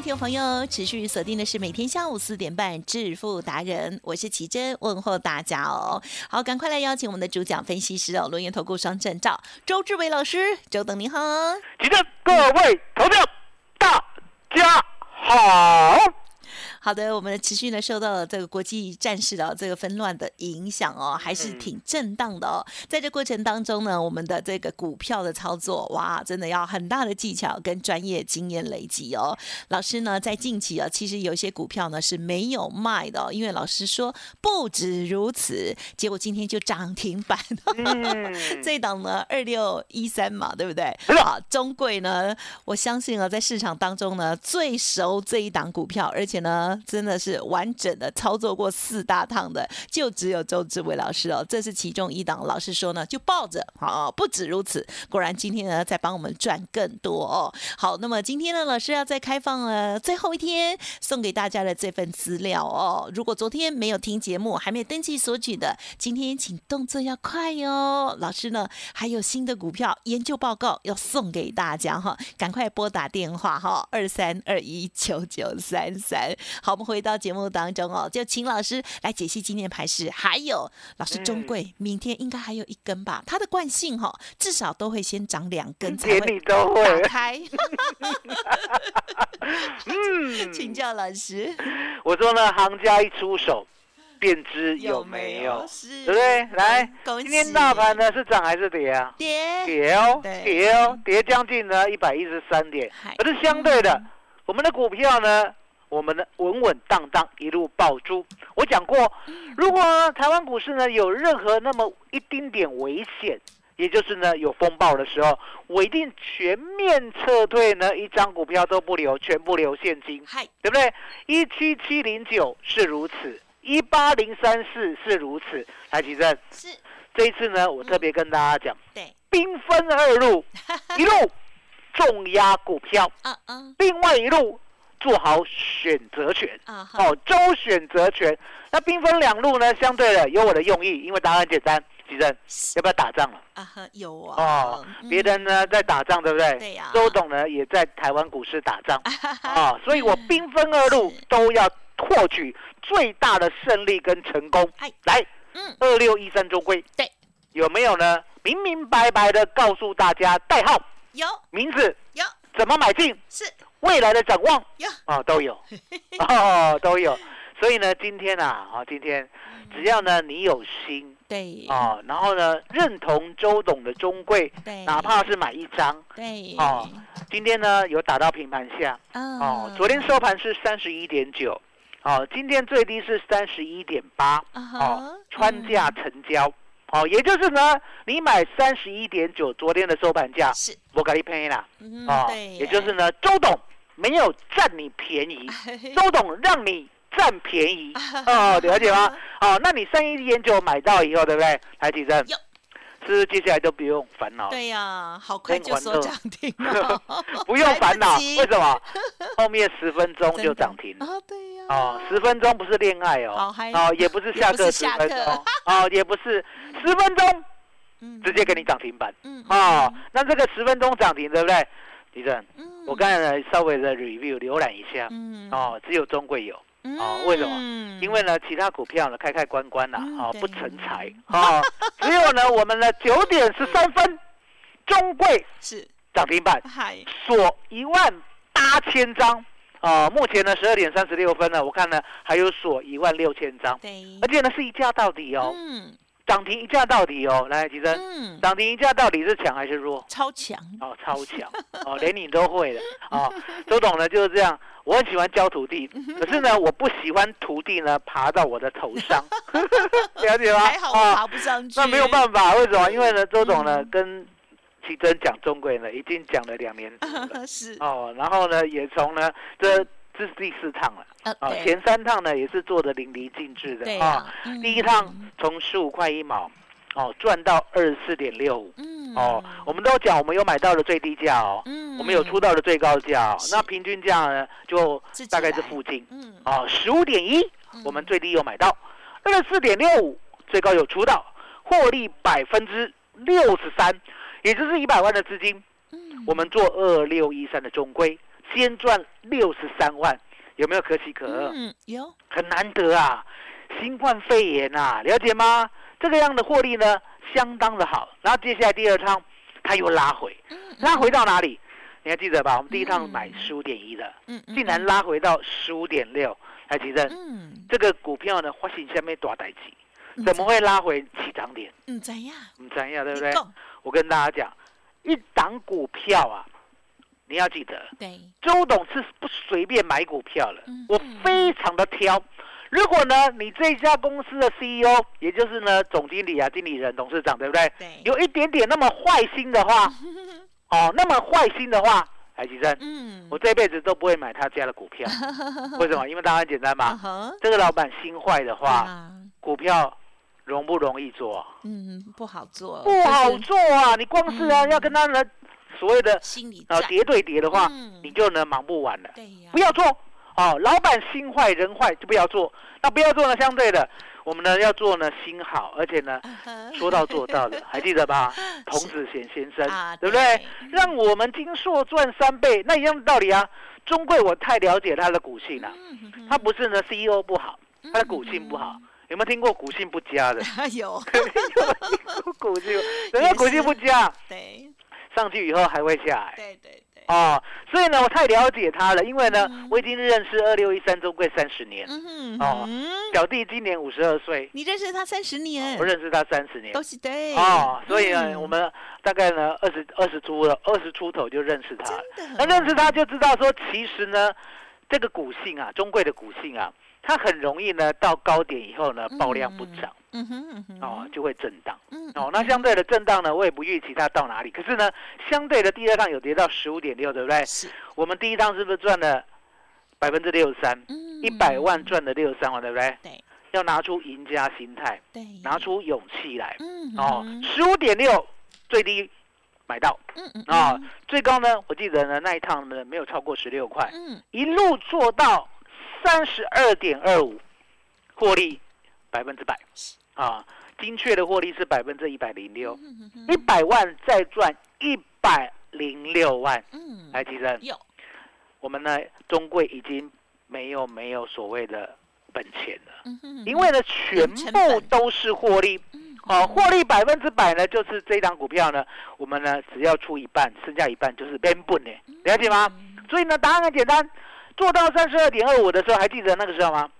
听众朋友，持续锁定的是每天下午四点半《致富达人》，我是奇珍，问候大家哦。好，赶快来邀请我们的主讲分析师哦，龙岩投顾双证照周志伟老师，周董你好。奇珍，各位投票，大家好。好的，我们持续呢受到了这个国际战事的这个纷乱的影响哦，还是挺震荡的哦。在这过程当中呢，我们的这个股票的操作，哇，真的要很大的技巧跟专业经验累积哦。老师呢，在近期啊，其实有些股票呢是没有卖的，哦因为老师说不止如此，结果今天就涨停板。这档呢，二六一三嘛，对不对？好，中贵呢，我相信啊，在市场当中呢，最熟这一档股票，而且呢。真的是完整的操作过四大趟的，就只有周志伟老师哦，这是其中一档。老师说呢，就抱着好，不止如此，果然今天呢在帮我们赚更多哦。好，那么今天呢，老师要再开放了最后一天送给大家的这份资料哦。如果昨天没有听节目，还没有登记索取的，今天请动作要快哟。老师呢还有新的股票研究报告要送给大家哈，赶快拨打电话哈，二三二一九九三三。好，我们回到节目当中哦，就请老师来解析今天的盘势。还有老师中贵，明天应该还有一根吧？它的惯性哈，至少都会先涨两根才会打开。嗯，请教老师。我说呢，行家一出手，便知有没有，对不对？来，今天大盘呢是涨还是跌啊？跌，跌哦，跌哦，跌将近呢一百一十三点。可是相对的，我们的股票呢？我们呢稳稳当当一路爆珠。我讲过，如果台湾股市呢有任何那么一丁点危险，也就是呢有风暴的时候，我一定全面撤退呢，一张股票都不留，全部留现金，对不对？一七七零九是如此，一八零三四是如此。台积电是这一次呢，我特别跟大家讲，对，兵分二路，一路重压股票，嗯嗯，另外一路。做好选择权啊，好周选择权。那兵分两路呢？相对的有我的用意，因为答案简单。吉正要不要打仗了？啊有啊。哦，别人呢在打仗，对不对？对呀。周董呢也在台湾股市打仗啊，所以我兵分二路都要获取最大的胜利跟成功。来，嗯，二六一三中规，对，有没有呢？明明白白的告诉大家代号有，名字有，怎么买进是。未来的展望？呀，啊都有，哦都有，所以呢，今天啊，啊今天，只要呢你有心，对，啊，然后呢认同周董的中贵，对，哪怕是买一张，对，哦，今天呢有打到平盘下，哦，昨天收盘是三十一点九，哦，今天最低是三十一点八，哦，穿价成交，哦，也就是呢，你买三十一点九，昨天的收盘价是我给你便宜了，哦，也就是呢，周董没有占你便宜，周董让你。占便宜 哦，了解吗？哦，那你三一点九买到以后，对不对？台积证，是接下来都不用烦恼？对呀，好快就说涨 停不用烦恼，为什么？后面十分钟就涨停哦，对呀，哦，十分钟不是恋爱哦，哦，也不是下课十分钟，哦，也不是 十分钟，直接给你涨停板，嗯，哦，那这个十分钟涨停，对不对？李正，我刚才稍微的 review 浏览一下，嗯，哦，只有中贵有。哦，为什么？因为呢，其他股票呢开开关关呐，哦，不成才，哦，只有呢，我们的九点十三分，中贵是。涨停板，锁一万八千张，哦，目前呢十二点三十六分呢，我看呢还有锁一万六千张，对，而且呢是一价到底哦。涨停一价到底哦，来，吉珍，嗯，涨停一价到底是强还是弱？超强哦，超强 哦，连你都会的 哦。周董呢就是这样，我很喜欢教徒弟，可是呢，我不喜欢徒弟呢爬到我的头上，了解吗？还好爬不上去。那没有办法，为什么？因为呢，周董呢跟奇珍讲中贵呢，已经讲了两年 了，是。哦，然后呢也从呢这。这是第四趟了，啊，前三趟呢也是做的淋漓尽致的啊。第一趟从十五块一毛，哦，赚到二十四点六五，嗯。哦，我们都讲我们有买到的最低价哦，嗯。我们有出到的最高价，那平均价呢就大概是附近，嗯哦，十五点一，我们最低有买到，二十四点六五，最高有出到，获利百分之六十三，也就是一百万的资金，我们做二六一三的中规。先赚六十三万，有没有可喜可贺？嗯，有，很难得啊！新冠肺炎啊，了解吗？这个样的获利呢，相当的好。然后接下来第二趟，它又拉回，拉回到哪里？你还记得吧？我们第一趟买十五点一的，嗯，竟然拉回到十五点六，还记得？嗯，这个股票呢，发行下面多代级，怎么会拉回起涨点？嗯，怎样？嗯，怎样？对不对？我跟大家讲，一档股票啊。你要记得，对，周董是不随便买股票了，我非常的挑。如果呢，你这家公司的 CEO，也就是呢总经理啊、经理人、董事长，对不对？对，有一点点那么坏心的话，哦，那么坏心的话，海吉生，嗯，我这辈子都不会买他家的股票。为什么？因为答案简单嘛，这个老板心坏的话，股票容不容易做？嗯，不好做，不好做啊！你光是啊，要跟他呢。所谓的心理啊，叠对叠的话，你就能忙不完了。对呀不要做哦，老板心坏人坏就不要做。那不要做呢，相对的，我们呢要做呢心好，而且呢说到做到的，还记得吧？童子贤先生，对不对？让我们金硕赚三倍，那一样的道理啊。中贵我太了解他的股性了，他不是呢 CEO 不好，他的股性不好。有没有听过股性不佳的？有，有股性，人家股性不佳。对。上去以后还会下来，对对对，哦，所以呢，我太了解他了，因为呢，我已经认识二六一三中贵三十年，嗯哦，小弟今年五十二岁，你认识他三十年，我认识他三十年，都是对，哦，所以呢，我们大概呢二十二十出了二十出头就认识他，那认识他就知道说，其实呢，这个股性啊，中贵的股性啊。它很容易呢，到高点以后呢，爆量不涨，嗯哼，哦，就会震荡，嗯，哦，那相对的震荡呢，我也不预期它到哪里。可是呢，相对的第二趟有跌到十五点六，对不对？是。我们第一趟是不是赚了百分之六十三？嗯，一百万赚了六十三万，对不对？对。要拿出赢家心态，对，拿出勇气来，嗯，哦，十五点六最低买到，嗯嗯，啊，最高呢，我记得呢那一趟呢没有超过十六块，嗯，一路做到。三十二点二五，获利百分之百啊！精确的获利是百分之一百零六，一百万再赚一百零六万。嗯，来，提升。有，我们呢，中贵已经没有没有所谓的本钱了，因为呢，全部都是获利。哦，获利百分之百呢，就是这张股票呢，我们呢只要出一半，剩下一半就是边本呢，了解吗？所以呢，答案很简单。做到三十二点二五的时候，还记得那个时候吗？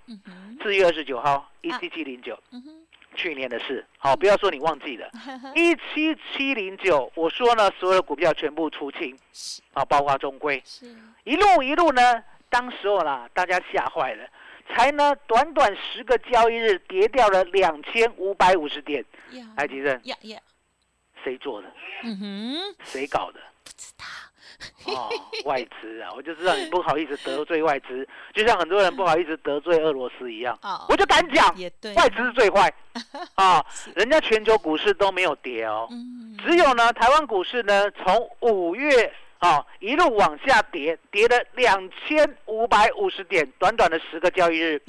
四月二十九号，一七七零九，去年的事，好，不要说你忘记了，一七七零九，我说呢，所有的股票全部出清，啊，包括中规，一路一路呢，当时候啦，大家吓坏了，才呢，短短十个交易日跌掉了两千五百五十点，来吉正，谁做的？嗯哼，谁搞的？不知道。哦，外资啊，我就知道你不好意思得罪外资，就像很多人不好意思得罪俄罗斯一样。哦，我就敢讲，外资是最坏。啊，人家全球股市都没有跌哦，只有呢台湾股市呢从五月啊一路往下跌，跌了两千五百五十点，短短的十个交易日。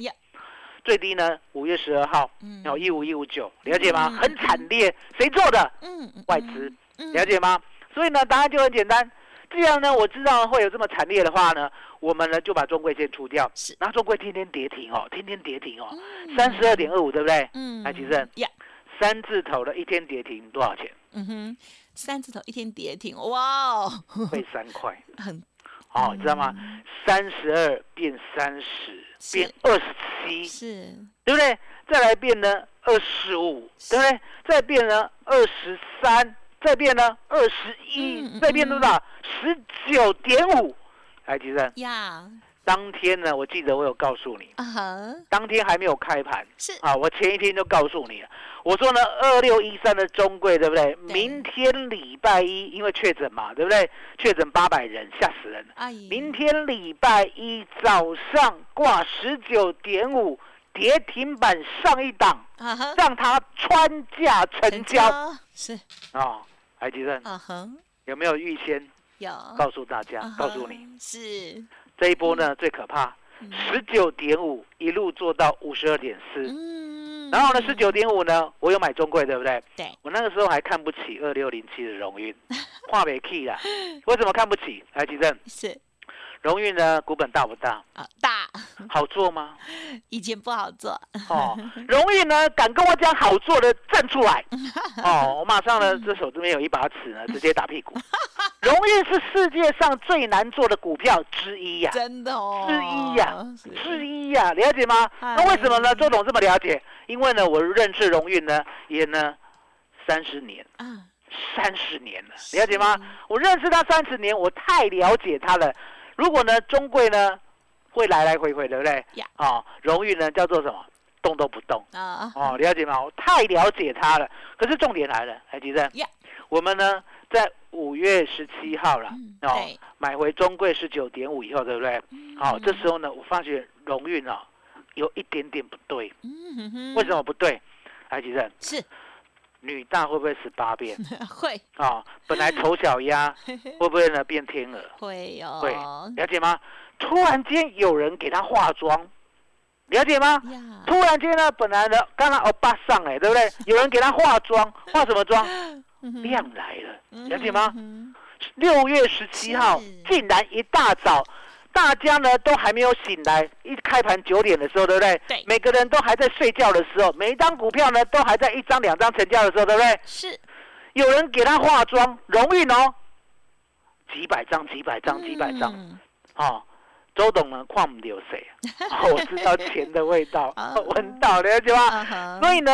最低呢五月十二号，然后一五一五九，了解吗？很惨烈，谁做的？嗯，外资，了解吗？所以呢答案就很简单。这样呢，我知道会有这么惨烈的话呢，我们呢就把中贵先出掉。是，然后中贵天天跌停哦，天天跌停哦，三十二点二五，对不对？嗯。来，其实，三字头的一天跌停多少钱？嗯哼，三字头一天跌停，哇哦，会三块。很，哦，你知道吗？三十二变三十，变二十七，是，对不对？再来变呢二十五，对不对？再变呢二十三。再变呢，二十一，这边多少？十九点五，来，吉生呀。当天呢，我记得我有告诉你，当天还没有开盘，是啊，我前一天就告诉你了。我说呢，二六一三的中贵，对不对？明天礼拜一，因为确诊嘛，对不对？确诊八百人，吓死人。阿姨，明天礼拜一早上挂十九点五，跌停板上一档，让它穿价成交，是啊。海吉生，嗯哼，有没有预先有。告诉大家？告诉你？是。这一波呢最可怕，十九点五一路做到五十二点四，嗯，然后呢十九点五呢，我有买中贵，对不对？对，我那个时候还看不起二六零七的荣运，画没 key 啦，为什么看不起？海吉生是。荣誉呢？股本大不大？啊，大。好做吗？以前不好做。哦，荣誉呢？敢跟我讲好做的，站出来。哦，我马上呢，这手这边有一把尺呢，直接打屁股。荣誉是世界上最难做的股票之一呀，真的哦，之一呀，之一呀，了解吗？那为什么呢？周董这么了解？因为呢，我认识荣誉呢，也呢三十年，嗯，三十年了，了解吗？我认识他三十年，我太了解他了。如果呢，中贵呢会来来回回，对不对？啊，荣誉呢叫做什么？动都不动啊！哦，了解吗？我太了解他了。可是重点来了，海吉正，我们呢在五月十七号了哦，买回中贵十九点五以后，对不对？好，这时候呢，我发觉荣誉呢有一点点不对。为什么不对？海吉正是。女大会不会十八变？会啊，本来丑小鸭 会不会呢变天鹅？会哦，会了解吗？突然间有人给她化妆，了解吗？突然间呢，本来呢刚刚欧巴上哎，对不对？有人给她化妆，化什么妆？亮来了，了解吗？六月十七号，竟然一大早。大家呢都还没有醒来，一开盘九点的时候，对不对？对。每个人都还在睡觉的时候，每一张股票呢都还在一张两张成交的时候，对不对？是。有人给他化妆，荣誉哦，几百张、几百张、几百张。哦，周董呢，矿不流水，我知道钱的味道，闻到了解吗？所以呢，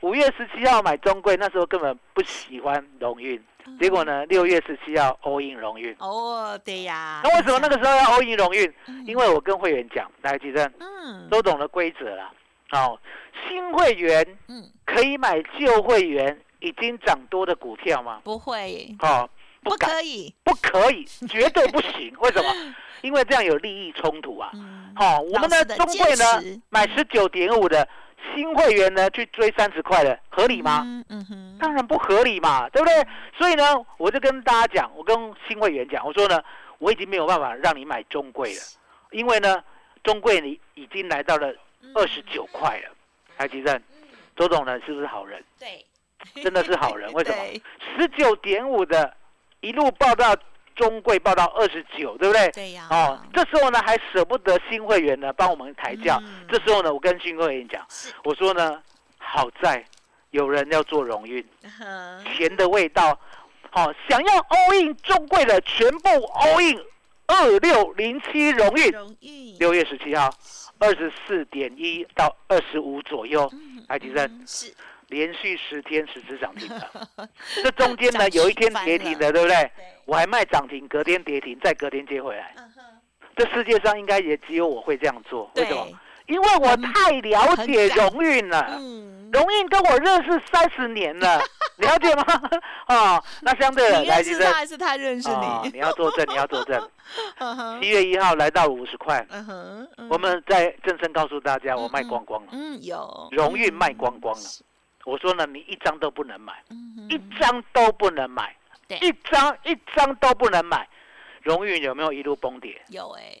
五月十七号买中贵，那时候根本不喜欢荣誉。结果呢？六月十七号欧印荣运哦，对呀。那为什么那个时候要欧印荣运？因为我跟会员讲，大家记得，嗯，都懂了规则了。好，新会员嗯可以买旧会员已经涨多的股票吗？不会。哦，不可以，不可以，绝对不行。为什么？因为这样有利益冲突啊。好，我们的中会呢买十九点五的。新会员呢去追三十块的合理吗？嗯哼，当然不合理嘛，对不对？所以呢，我就跟大家讲，我跟新会员讲，我说呢，我已经没有办法让你买中贵了，因为呢，中贵你已经来到了二十九块了。台积电，周总呢是不是好人？对，真的是好人。为什么？十九点五的一路报到。中贵报到二十九，对不对？对呀。哦，这时候呢还舍不得新会员呢帮我们抬轿。这时候呢，我跟新会员讲，我说呢，好在有人要做荣运，钱的味道。好，想要 all in 中贵的全部 all in 二六零七荣运。荣运。六月十七号二十四点一到二十五左右，台积电是连续十天十只涨停的，这中间呢有一天跌停的，对不对？我还卖涨停，隔天跌停，再隔天接回来。这世界上应该也只有我会这样做，为什么？因为我太了解荣运了，荣运跟我认识三十年了，了解吗？哦，那相对的，来，认识他还是他认识你？你要作证，你要作证。七月一号来到五十块，我们在正声告诉大家，我卖光光了。嗯，有荣运卖光光了。我说呢，你一张都不能买，一张都不能买，一张一张都不能买。荣誉有没有一路崩跌？有哎，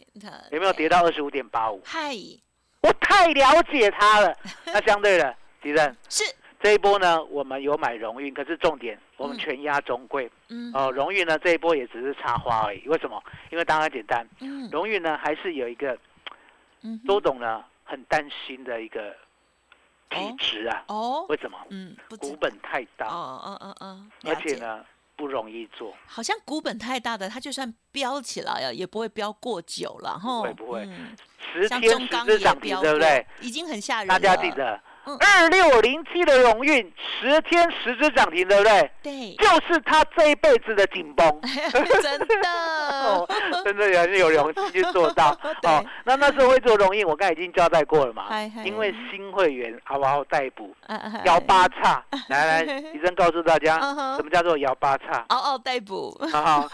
有没有跌到二十五点八五？嗨。我太了解它了，那相对的，敌人是这一波呢，我们有买荣誉，可是重点我们全压中贵，嗯，哦，荣誉呢这一波也只是插花而已，为什么？因为当然简单，嗯，荣誉呢还是有一个，嗯，周董呢很担心的一个体质啊，哦，为什么？嗯，股本太大，哦哦哦哦，而且呢。不容易做，好像股本太大的，它就算飙起来呀，也不会飙过久了哈。会不会？十天十只涨停，对不对？已经很吓人了。大家记得。二六零七的荣运十天十只涨停，对不对？对，就是他这一辈子的紧绷，真的，真的也是有勇气去做到。哦，那那时候会做荣运，我刚才已经交代过了嘛。因为新会员好不好逮捕？摇八叉，来来，医生告诉大家，什么叫做摇八叉？嗷嗷逮捕。好，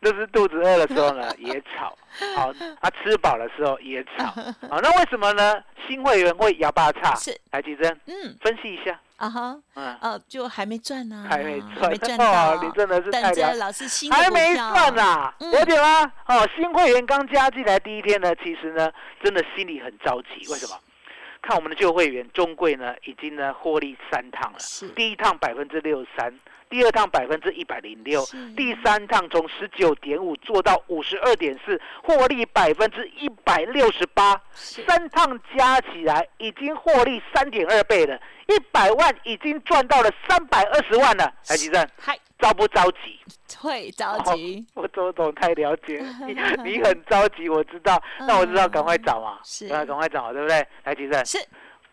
那是肚子饿的时候呢，也吵。好，他吃饱的时候也 吵。好，那为什么呢？新会员会摇八叉？是，来吉珍，嗯，分析一下。啊哈，嗯，哦，就还没赚呢，还没赚，没赚到。你真的是太了老师新还没赚呐，了解吗？哦，新会员刚加进来第一天呢，其实呢，真的心里很着急。为什么？看我们的旧会员中贵呢，已经呢获利三趟了，第一趟百分之六十三。第二趟百分之一百零六，第三趟从十九点五做到五十二点四，获利百分之一百六十八，三趟加起来已经获利三点二倍了，一百万已经赚到了三百二十万了。台积电，嗨，着不着急？会着急。我周总太了解你，你很着急，我知道。那我知道，赶快找嘛，是，赶快找，对不对？台积电是，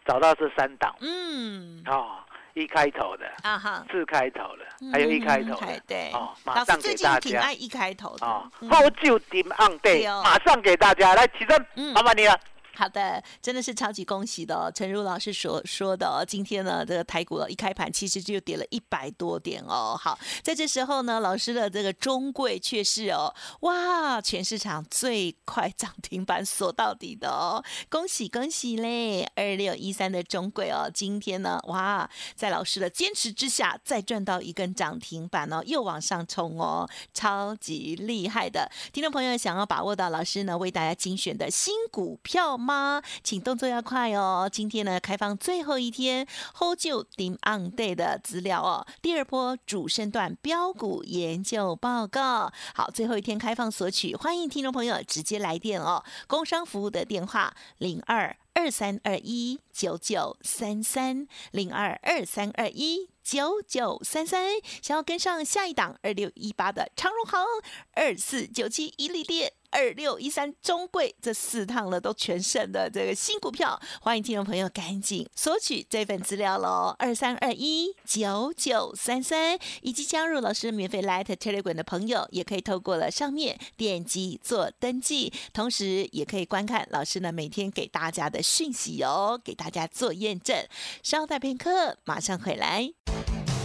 找到这三档，嗯，啊。一开头的啊哈，四开头的，还有一开头的，对哦，马上给大家。爱一开头的哦，后就点按对，马上给大家来起身，麻烦你了。好的，真的是超级恭喜的哦！陈如老师所说的哦，今天呢，这个台股一开盘其实就跌了一百多点哦。好，在这时候呢，老师的这个中贵却是哦，哇，全市场最快涨停板锁到底的哦，恭喜恭喜嘞！二六一三的中贵哦，今天呢，哇，在老师的坚持之下，再赚到一根涨停板哦，又往上冲哦，超级厉害的！听众朋友想要把握到老师呢为大家精选的新股票。吗？请动作要快哦！今天呢，开放最后一天 Hold 住 Dim on Day 的资料哦。第二波主升段标股研究报告，好，最后一天开放索取，欢迎听众朋友直接来电哦。工商服务的电话零二二三二一九九三三零二二三二一九九三三，想要跟上下一档二六一八的长荣行二四九七一利店。二六一三中贵这四趟呢都全胜的这个新股票，欢迎听众朋友赶紧索取这份资料喽！二三二一九九三三，以及加入老师免费 Light Telegram 的朋友，也可以透过了上面点击做登记，同时也可以观看老师呢每天给大家的讯息哦，给大家做验证。稍待片刻，马上回来。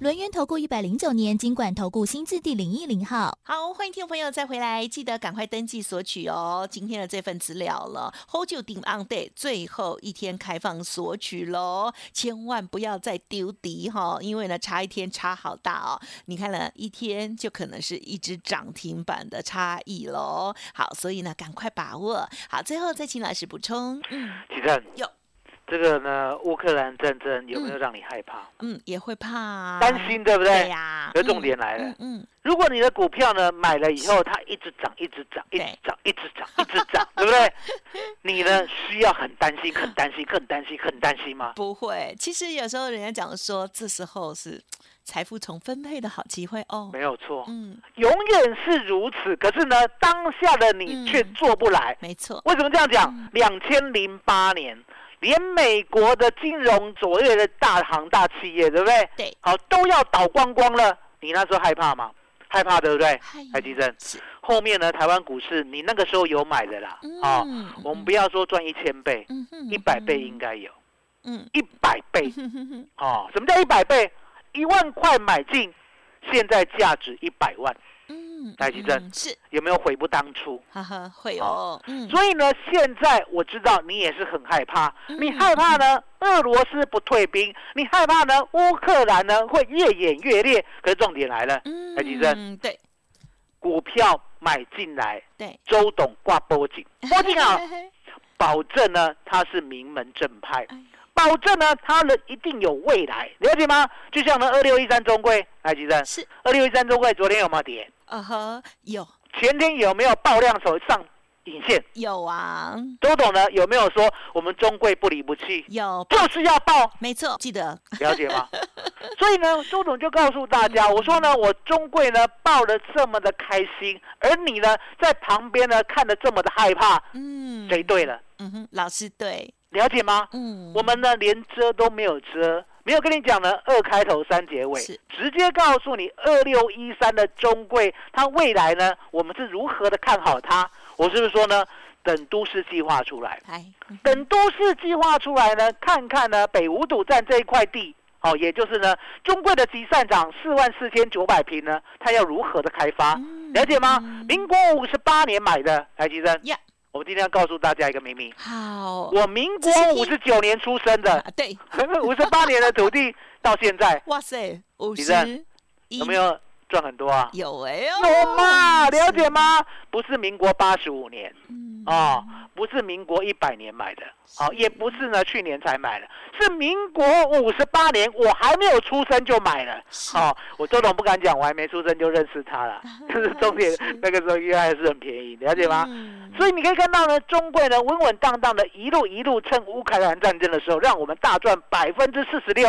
轮源投顾一百零九年金管投顾新字第零一零号，好，欢迎听众朋友再回来，记得赶快登记索取哦。今天的这份资料了，Hold 住顶 on day，最后一天开放索取喽，千万不要再丢底哈，因为呢差一天差好大哦。你看了一天，就可能是一只涨停板的差异喽。好，所以呢赶快把握。好，最后再请老师补充。嗯，其正有这个呢，乌克兰战争有没有让你害怕？嗯，也会怕，担心，对不对？对呀。而重点来了，嗯，如果你的股票呢买了以后，它一直涨，一直涨，一直涨，一直涨，一直涨，对不对？你呢需要很担心，很担心，很担心，很担心吗？不会，其实有时候人家讲说，这时候是。财富重分配的好机会哦，没有错，嗯，永远是如此。可是呢，当下的你却做不来，没错。为什么这样讲？两千零八年，连美国的金融卓越的大行大企业，对不对？对，好都要倒光光了。你那时候害怕吗？害怕，对不对？海基生，后面呢？台湾股市，你那个时候有买的啦。啊，我们不要说赚一千倍，一百倍应该有。嗯，一百倍。哦，什么叫一百倍？一万块买进，现在价值一百万。嗯，戴奇珍是有没有悔不当初？哈哈，会有。嗯，所以呢，现在我知道你也是很害怕。你害怕呢，俄罗斯不退兵；你害怕呢，乌克兰呢会越演越烈。可是重点来了，戴奇珍，对，股票买进来，对，周董挂波景，波景啊，保证呢他是名门正派。保证呢，它的一定有未来，了解吗？就像呢，二六一三中贵，来吉生是二六一三中贵，昨天有没有跌？呃呵，有。前天有没有爆量手上影线？有啊。周董呢，有没有说我们中贵不离不弃？有，就是要爆，没错，记得了解吗？所以呢，周董就告诉大家，我说呢，我中贵呢爆的这么的开心，而你呢在旁边呢看的这么的害怕，嗯，谁对了？嗯哼，老师对。了解吗？嗯，我们呢连遮都没有遮，没有跟你讲呢二开头三结尾，直接告诉你二六一三的中贵，它未来呢我们是如何的看好它？我是不是说呢？等都市计划出来，等都市计划出来呢，看看呢北五堵站这一块地，哦，也就是呢中贵的集散场四万四千九百平呢，它要如何的开发？了解吗？民国五十八年买的，台积生。我们今天要告诉大家一个秘密。好，我民国五十九年出生的，对，五十八年的土地 到现在，哇塞，五十，有没有赚很多啊？有哎，有嘛？了解吗？不是民国八十五年，哦，不是民国一百年买的，好，也不是呢，去年才买的。是民国五十八年，我还没有出生就买了。好，我周董不敢讲，我还没出生就认识他了。可是重点，那个时候应该还是很便宜，了解吗？所以你可以看到呢，中贵呢稳稳当当的一路一路趁乌克兰战争的时候，让我们大赚百分之四十六。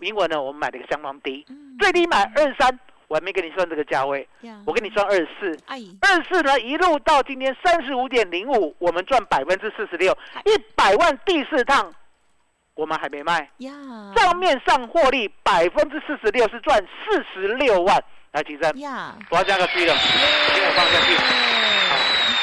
英文呢，我们买了一个相当低，最低买二三。我还没跟你算这个价位，我跟你算二四，二四呢一路到今天三十五点零五，我们赚百分之四十六，一百万第四趟。我们还没卖，账面上获利百分之四十六，是赚四十六万。来，提升，我要加个 C 了，给我放下去。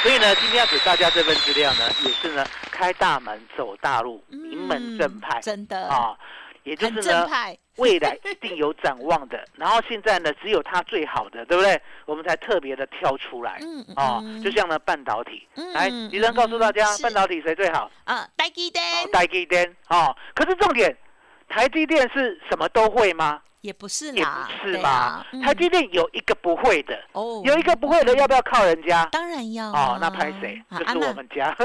所以呢，今天要给大家这份资料呢，也是呢，开大门走大路，名门正派，真的。啊。也就是呢，未来一定有展望的。然后现在呢，只有它最好的，对不对？我们才特别的挑出来。嗯哦，就像呢，半导体。来，李生告诉大家，半导体谁最好？啊，台积电。台积电。哦，可是重点，台积电是什么都会吗？也不是也不是嘛。台积电有一个不会的，哦，有一个不会的，要不要靠人家？当然要。哦，那拍谁？就是我们家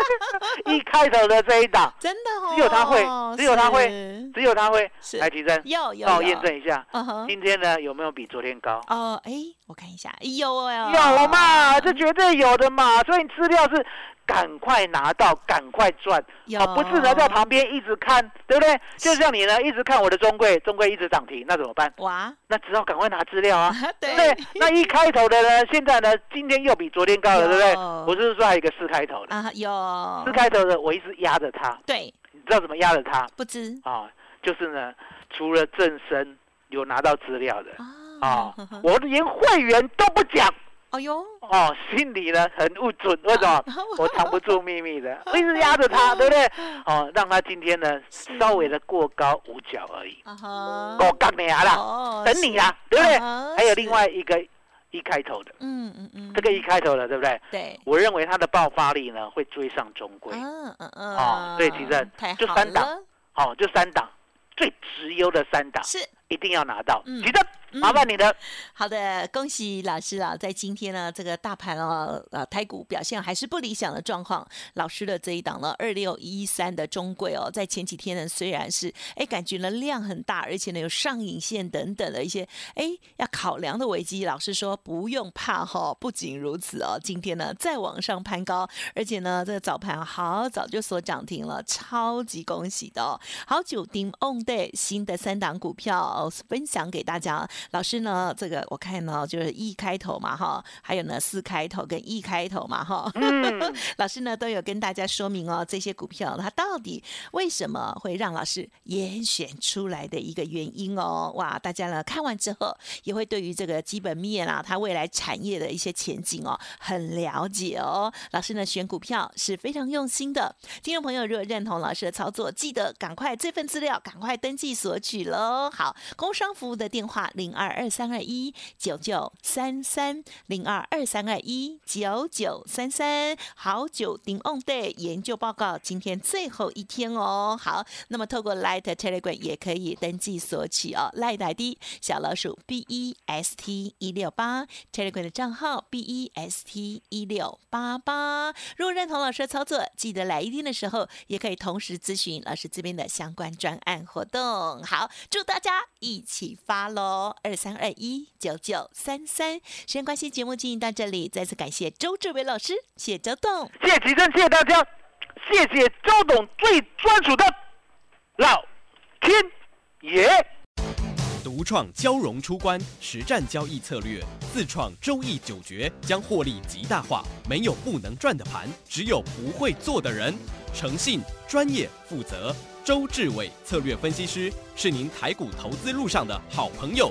一开头的这一档，真的哦，只有他会，只有他会，只有他会。来提升，有有，帮我验证一下。今天呢，有没有比昨天高？哦，哎，我看一下，有哦，有嘛，这绝对有的嘛。所以资料是。赶快拿到，赶快赚，啊，不是呢，在旁边一直看，对不对？就像你呢，一直看我的中贵，中贵一直涨停，那怎么办？哇，那只好赶快拿资料啊，对不对？那一开头的呢，现在呢，今天又比昨天高了，对不对？我是说还有一个四开头的啊，有四开头的，我一直压着它。对，你知道怎么压着它？不知啊，就是呢，除了正身有拿到资料的啊，我连会员都不讲。哎呦，哦，心里呢很不准，为什么？我藏不住秘密的，我 一直压着他，对不对？哦，让他今天呢稍微的过高五角而已，我干你啊啦，等你啦，对不对？还有另外一个一开头的，嗯嗯嗯，这个一开头的，对不对？对，我认为它的爆发力呢会追上中规，嗯嗯嗯，哦，所以其实就三档，好，就三档，最直优的三档是。一定要拿到，其实。麻烦你的。好的，恭喜老师啊，在今天呢，这个大盘哦，呃，台股表现还是不理想的状况。老师的这一档呢，二六一三的中贵哦，在前几天呢，虽然是哎感觉呢量很大，而且呢有上影线等等的一些哎要考量的危机，老师说不用怕哈。不仅如此哦，今天呢再往上攀高，而且呢这个早盘好早就锁涨停了，超级恭喜的哦。好久丁 on day 新的三档股票分享给大家。老师呢？这个我看呢，就是一开头嘛，哈，还有呢四开头跟一开头嘛，哈。老师呢都有跟大家说明哦，这些股票它到底为什么会让老师严选出来的一个原因哦。哇，大家呢看完之后也会对于这个基本面啊，它未来产业的一些前景哦，很了解哦。老师呢选股票是非常用心的。听众朋友如果认同老师的操作，记得赶快这份资料赶快登记索取喽。好，工商服务的电话零。二二三二一九九三三零二二三二一九九三三，好久顶 on day 研究报告，今天最后一天哦。好，那么透过 Light Telegram 也可以登记索取哦。Light ID 小老鼠 B E S T 一六八，Telegram 的账号 B E S T 一六八八。如果认同老师的操作，记得来一天的时候，也可以同时咨询老师这边的相关专案活动。好，祝大家一起发喽！二三二一九九三三，时间关系，节目进行到这里，再次感谢周志伟老师，谢谢周董，谢谢吉正，谢谢大家，谢谢周董最专属的老天爷。独创交融出关实战交易策略，自创周易九诀，将获利极大化。没有不能赚的盘，只有不会做的人。诚信、专业、负责。周志伟策略分析师是您台股投资路上的好朋友，